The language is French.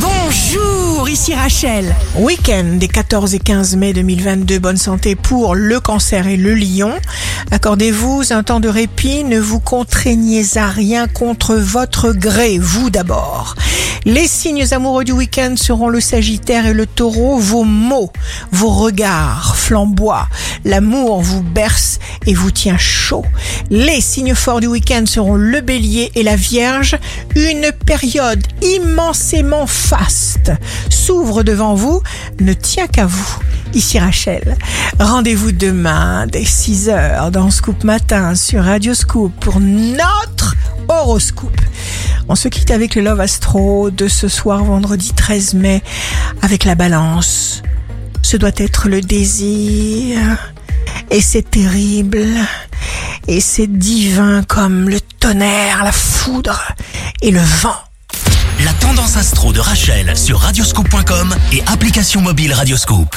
Bonjour, ici Rachel. Week-end des 14 et 15 mai 2022, bonne santé pour le cancer et le lion. Accordez-vous un temps de répit, ne vous contraignez à rien contre votre gré, vous d'abord. Les signes amoureux du week-end seront le Sagittaire et le Taureau. Vos mots, vos regards flamboient. L'amour vous berce et vous tient chaud. Les signes forts du week-end seront le Bélier et la Vierge. Une période immensément faste s'ouvre devant vous, ne tient qu'à vous. Ici Rachel. Rendez-vous demain dès 6h dans Scoop Matin sur Radio Scoop pour notre horoscope. On se quitte avec le Love Astro de ce soir vendredi 13 mai avec la balance. Ce doit être le désir. Et c'est terrible. Et c'est divin comme le tonnerre, la foudre et le vent. La tendance astro de Rachel sur radioscope.com et application mobile Radioscope.